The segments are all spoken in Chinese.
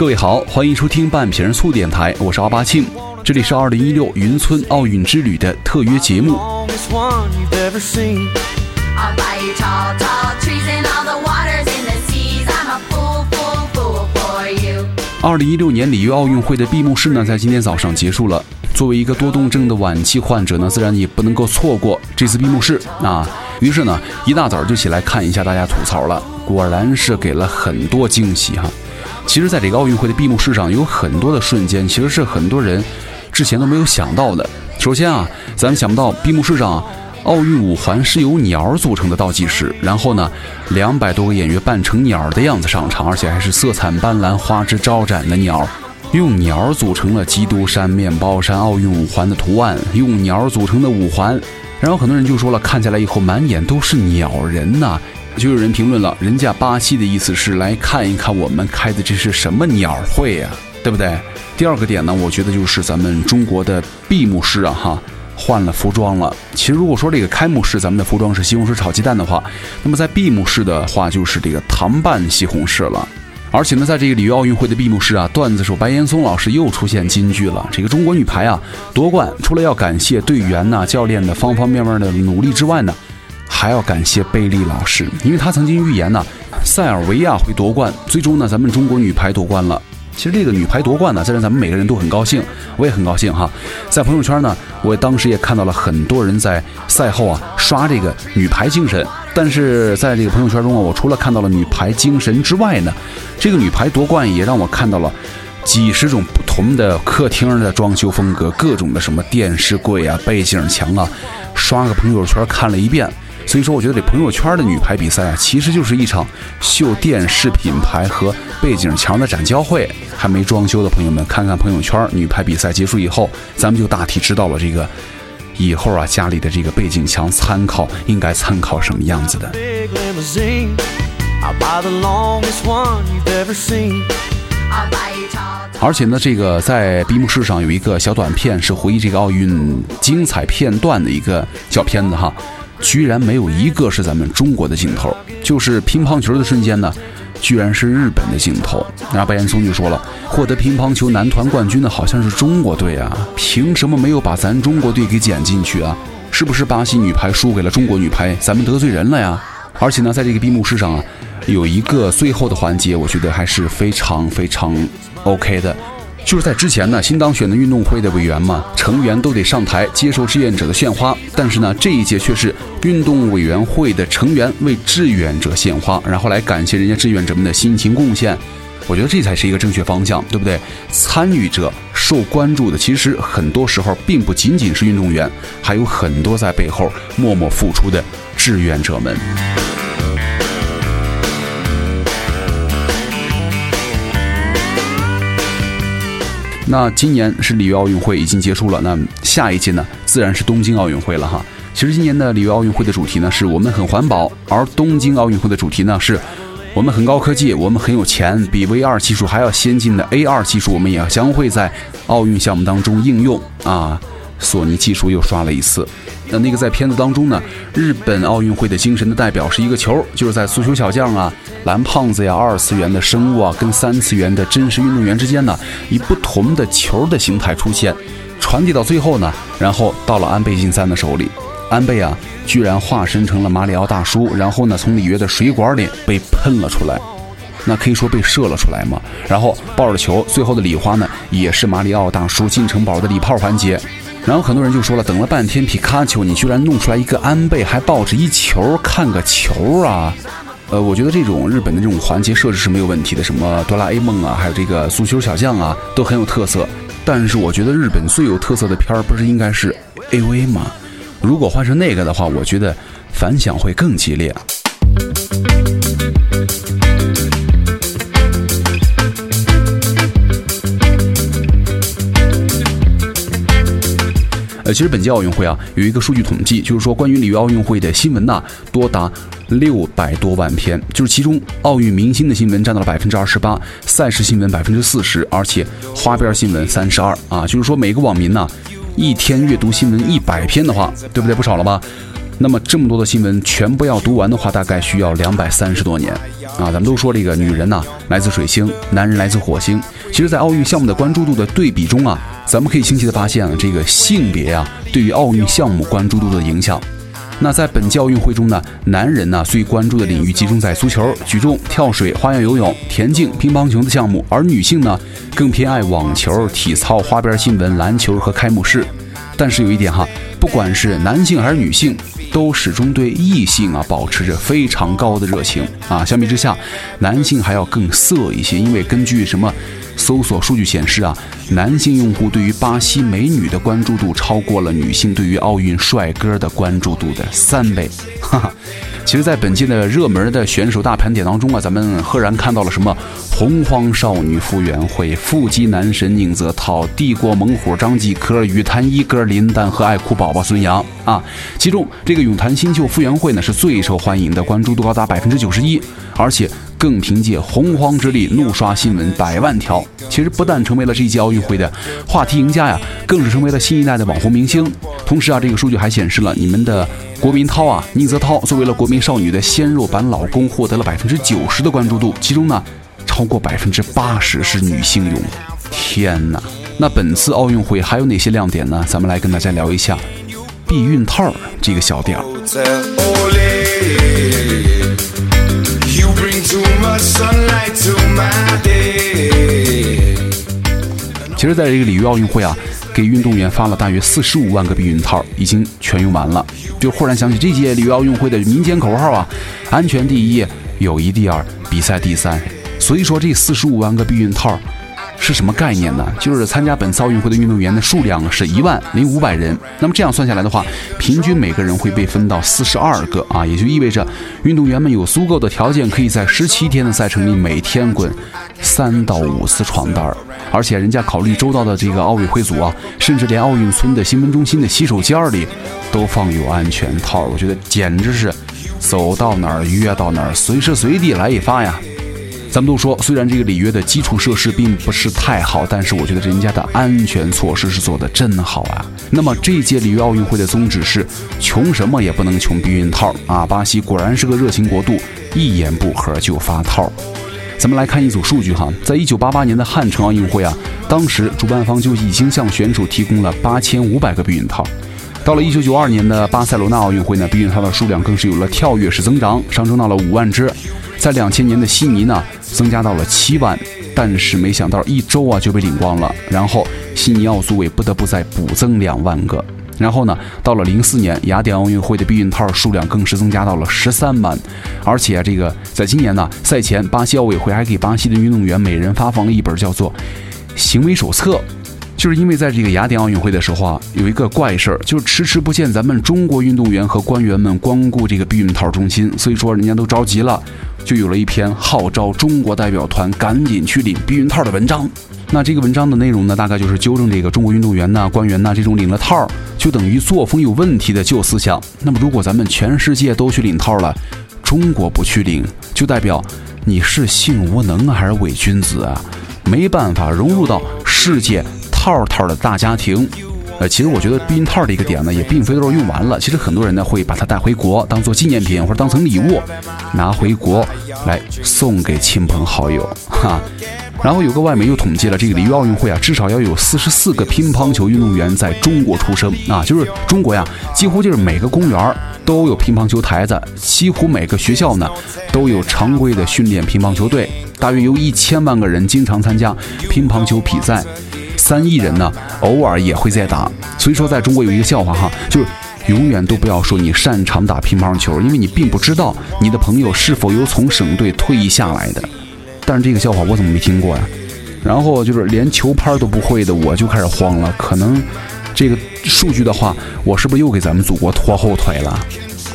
各位好，欢迎收听半瓶醋电台，我是阿巴庆，这里是二零一六云村奥运之旅的特约节目。二零一六年里约奥运会的闭幕式呢，在今天早上结束了。作为一个多动症的晚期患者呢，自然也不能够错过这次闭幕式啊。于是呢，一大早就起来看一下大家吐槽了，果然是给了很多惊喜哈。其实，在这个奥运会的闭幕式上，有很多的瞬间，其实是很多人之前都没有想到的。首先啊，咱们想不到闭幕式上，奥运五环是由鸟儿组成的倒计时，然后呢，两百多个演员扮成鸟儿的样子上场，而且还是色彩斑斓、花枝招展的鸟儿，用鸟儿组成了基督山、面包山、奥运五环的图案，用鸟儿组成的五环。然后很多人就说了，看起来以后满眼都是鸟人呐。就有人评论了，人家巴西的意思是来看一看我们开的这是什么鸟会呀，对不对？第二个点呢，我觉得就是咱们中国的闭幕式啊，哈，换了服装了。其实如果说这个开幕式咱们的服装是西红柿炒鸡蛋的话，那么在闭幕式的话就是这个糖拌西红柿了。而且呢，在这个里约奥运会的闭幕式啊，段子手白岩松老师又出现金句了。这个中国女排啊夺冠，除了要感谢队员呐、教练的方方面面的努力之外呢。还要感谢贝利老师，因为他曾经预言呢，塞尔维亚会夺冠。最终呢，咱们中国女排夺冠了。其实这个女排夺冠呢，在让咱们每个人都很高兴，我也很高兴哈。在朋友圈呢，我当时也看到了很多人在赛后啊刷这个女排精神。但是在这个朋友圈中啊，我除了看到了女排精神之外呢，这个女排夺冠也让我看到了几十种不同的客厅的装修风格，各种的什么电视柜啊、背景墙啊，刷个朋友圈看了一遍。所以说，我觉得这朋友圈的女排比赛啊，其实就是一场秀电视品牌和背景墙的展交会。还没装修的朋友们，看看朋友圈，女排比赛结束以后，咱们就大体知道了这个以后啊家里的这个背景墙参考应该参考什么样子的。而且呢，这个在闭幕式上有一个小短片，是回忆这个奥运精彩片段的一个小片子哈。居然没有一个是咱们中国的镜头，就是乒乓球的瞬间呢，居然是日本的镜头。那白岩松就说了，获得乒乓球男团冠军的好像是中国队啊，凭什么没有把咱中国队给剪进去啊？是不是巴西女排输给了中国女排，咱们得罪人了呀？而且呢，在这个闭幕式上啊，有一个最后的环节，我觉得还是非常非常 OK 的。就是在之前呢，新当选的运动会的委员嘛，成员都得上台接受志愿者的献花。但是呢，这一届却是运动委员会的成员为志愿者献花，然后来感谢人家志愿者们的辛勤贡献。我觉得这才是一个正确方向，对不对？参与者受关注的，其实很多时候并不仅仅是运动员，还有很多在背后默默付出的志愿者们。那今年是里约奥运会已经结束了，那下一届呢，自然是东京奥运会了哈。其实今年的里约奥运会的主题呢，是我们很环保，而东京奥运会的主题呢，是我们很高科技，我们很有钱，比 V 二技术还要先进的 A 二技术，我们也将会在奥运项目当中应用啊。索尼技术又刷了一次。那那个在片子当中呢，日本奥运会的精神的代表是一个球，就是在足球小将啊、蓝胖子呀、二次元的生物啊，跟三次元的真实运动员之间呢，以不同的球的形态出现，传递到最后呢，然后到了安倍晋三的手里，安倍啊，居然化身成了马里奥大叔，然后呢，从里约的水管里被喷了出来，那可以说被射了出来嘛。然后抱着球，最后的礼花呢，也是马里奥大叔进城堡的礼炮环节。然后很多人就说了，等了半天皮卡丘，你居然弄出来一个安倍，还抱着一球看个球啊？呃，我觉得这种日本的这种环节设置是没有问题的，什么哆啦 A 梦啊，还有这个足球小将啊，都很有特色。但是我觉得日本最有特色的片儿，不是应该是 AV 吗？如果换成那个的话，我觉得反响会更激烈。其实本届奥运会啊，有一个数据统计，就是说关于里约奥运会的新闻呐，多达六百多万篇，就是其中奥运明星的新闻占到了百分之二十八，赛事新闻百分之四十，而且花边新闻三十二啊，就是说每个网民呐，一天阅读新闻一百篇的话，对不对？不少了吧？那么这么多的新闻全部要读完的话，大概需要两百三十多年啊！咱们都说这个女人呐来自水星，男人来自火星。其实，在奥运项目的关注度的对比中啊，咱们可以清晰的发现啊，这个性别啊对于奥运项目关注度的影响。那在本届奥运会中呢，男人呢最关注的领域集中在足球、举重、跳水、花样游泳、田径、乒乓球的项目，而女性呢更偏爱网球、体操、花边新闻、篮球和开幕式。但是有一点哈，不管是男性还是女性，都始终对异性啊保持着非常高的热情啊。相比之下，男性还要更色一些，因为根据什么搜索数据显示啊，男性用户对于巴西美女的关注度超过了女性对于奥运帅哥的关注度的三倍。哈哈。其实，在本届的热门的选手大盘点当中啊，咱们赫然看到了什么洪荒少女傅园慧、腹肌男神宁泽涛、帝国猛虎张继科、羽坛一哥林丹和爱哭宝宝孙杨啊。其中，这个泳坛新秀傅园慧呢是最受欢迎的，关注度高达百分之九十一，而且。更凭借洪荒之力怒刷新闻百万条，其实不但成为了这一届奥运会的话题赢家呀，更是成为了新一代的网红明星。同时啊，这个数据还显示了你们的国民涛啊，宁泽涛作为了国民少女的鲜肉版老公，获得了百分之九十的关注度，其中呢，超过百分之八十是女性泳。天哪！那本次奥运会还有哪些亮点呢？咱们来跟大家聊一下避孕套这个小点儿。其实，在这个里约奥运会啊，给运动员发了大约四十五万个避孕套，已经全用完了。就忽然想起这届里约奥运会的民间口号啊：安全第一，友谊第二，比赛第三。所以说，这四十五万个避孕套。是什么概念呢？就是参加本次奥运会的运动员的数量是一万零五百人。那么这样算下来的话，平均每个人会被分到四十二个啊，也就意味着运动员们有足够的条件，可以在十七天的赛程里每天滚三到五次床单儿。而且人家考虑周到的这个奥委会组啊，甚至连奥运村的新闻中心的洗手间里都放有安全套。我觉得简直是走到哪儿约到哪儿，随时随地来一发呀。咱们都说，虽然这个里约的基础设施并不是太好，但是我觉得人家的安全措施是做的真好啊。那么这届里约奥运会的宗旨是穷什么也不能穷避孕套啊！巴西果然是个热情国度，一言不合就发套。咱们来看一组数据哈，在一九八八年的汉城奥运会啊，当时主办方就已经向选手提供了八千五百个避孕套。到了一九九二年的巴塞罗那奥运会呢，避孕套的数量更是有了跳跃式增长，上升到了五万只。在两千年的悉尼呢，增加到了七万，但是没想到一周啊就被领光了。然后悉尼奥组委不得不再补增两万个。然后呢，到了零四年雅典奥运会的避孕套数量更是增加到了十三万。而且啊这个在今年呢，赛前巴西奥委会还给巴西的运动员每人发放了一本叫做《行为手册》。就是因为在这个雅典奥运会的时候啊，有一个怪事儿，就是迟迟不见咱们中国运动员和官员们光顾这个避孕套中心，所以说人家都着急了，就有了一篇号召中国代表团赶紧去领避孕套的文章。那这个文章的内容呢，大概就是纠正这个中国运动员呐、官员呐这种领了套就等于作风有问题的旧思想。那么如果咱们全世界都去领套了，中国不去领，就代表你是性无能还是伪君子啊？没办法融入到世界。套套的大家庭，呃，其实我觉得避孕套的一个点呢，也并非都是用完了。其实很多人呢会把它带回国，当做纪念品或者当成礼物，拿回国来送给亲朋好友，哈。然后有个外媒又统计了，这个里约奥运会啊，至少要有四十四个乒乓球运动员在中国出生啊，就是中国呀，几乎就是每个公园都有乒乓球台子，几乎每个学校呢都有常规的训练乒乓球队，大约有一千万个人经常参加乒乓球比赛。三亿人呢，偶尔也会在打，所以说在中国有一个笑话哈，就是永远都不要说你擅长打乒乓球，因为你并不知道你的朋友是否有从省队退役下来的。但是这个笑话我怎么没听过呀？然后就是连球拍都不会的，我就开始慌了。可能这个数据的话，我是不是又给咱们祖国拖后腿了？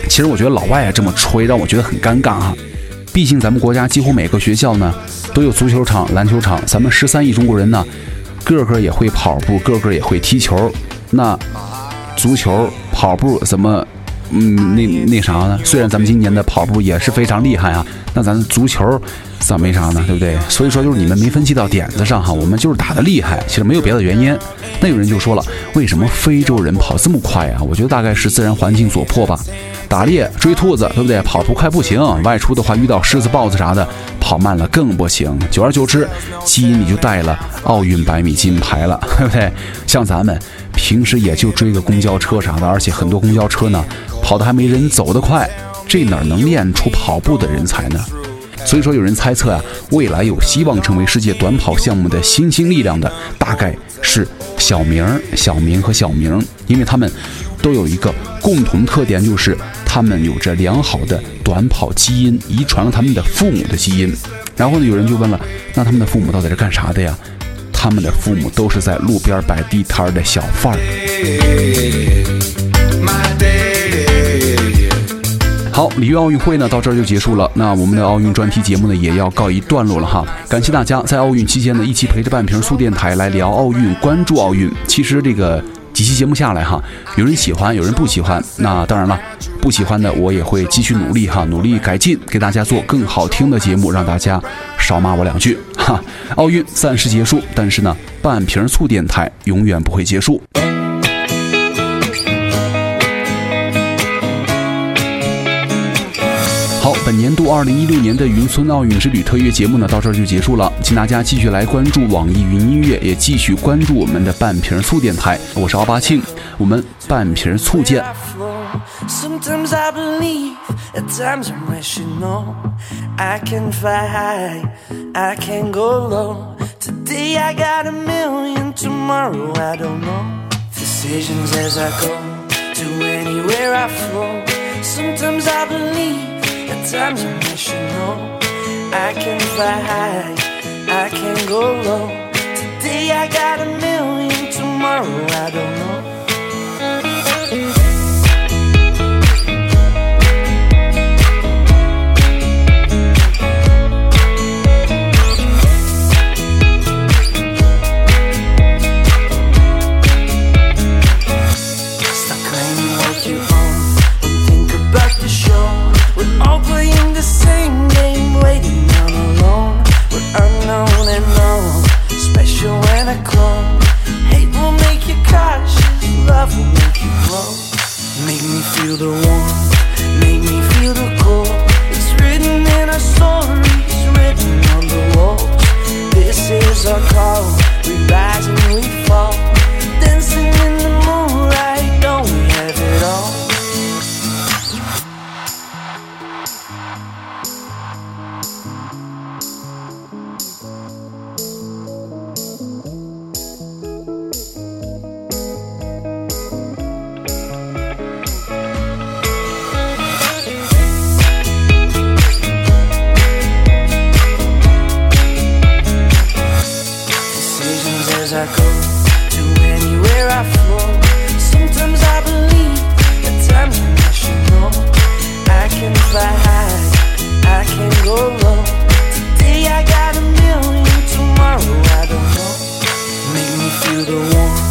其实我觉得老外这么吹，让我觉得很尴尬哈。毕竟咱们国家几乎每个学校呢都有足球场、篮球场，咱们十三亿中国人呢。个个也会跑步，个个也会踢球。那足球、跑步怎么嗯，那那啥呢？虽然咱们今年的跑步也是非常厉害啊，那咱足球咋没啥呢？对不对？所以说就是你们没分析到点子上哈，我们就是打的厉害，其实没有别的原因。那有人就说了，为什么非洲人跑这么快啊？我觉得大概是自然环境所迫吧。打猎、追兔子，对不对？跑图快不行，外出的话遇到狮子、豹子啥的，跑慢了更不行。久而久之，基因里就带了奥运百米金牌了，对不对？像咱们平时也就追个公交车啥的，而且很多公交车呢。跑的还没人走得快，这哪能练出跑步的人才呢？所以说，有人猜测啊，未来有希望成为世界短跑项目的新兴力量的，大概是小明、小明和小明，因为他们都有一个共同特点，就是他们有着良好的短跑基因，遗传了他们的父母的基因。然后呢，有人就问了，那他们的父母到底是干啥的呀？他们的父母都是在路边摆地摊的小贩儿。好，里约奥运会呢到这儿就结束了。那我们的奥运专题节目呢也要告一段落了哈。感谢大家在奥运期间呢一起陪着半瓶醋电台来聊奥运，关注奥运。其实这个几期节目下来哈，有人喜欢，有人不喜欢。那当然了，不喜欢的我也会继续努力哈，努力改进，给大家做更好听的节目，让大家少骂我两句哈。奥运暂时结束，但是呢，半瓶醋电台永远不会结束。好，本年度二零一六年的云村奥运之旅特约节目呢，到这儿就结束了。请大家继续来关注网易云音乐，也继续关注我们的半瓶醋电台。我是奥巴庆，我们半瓶醋见。times I wish you know I can fly high, I can go low. Today I got a million, tomorrow I don't know. you the one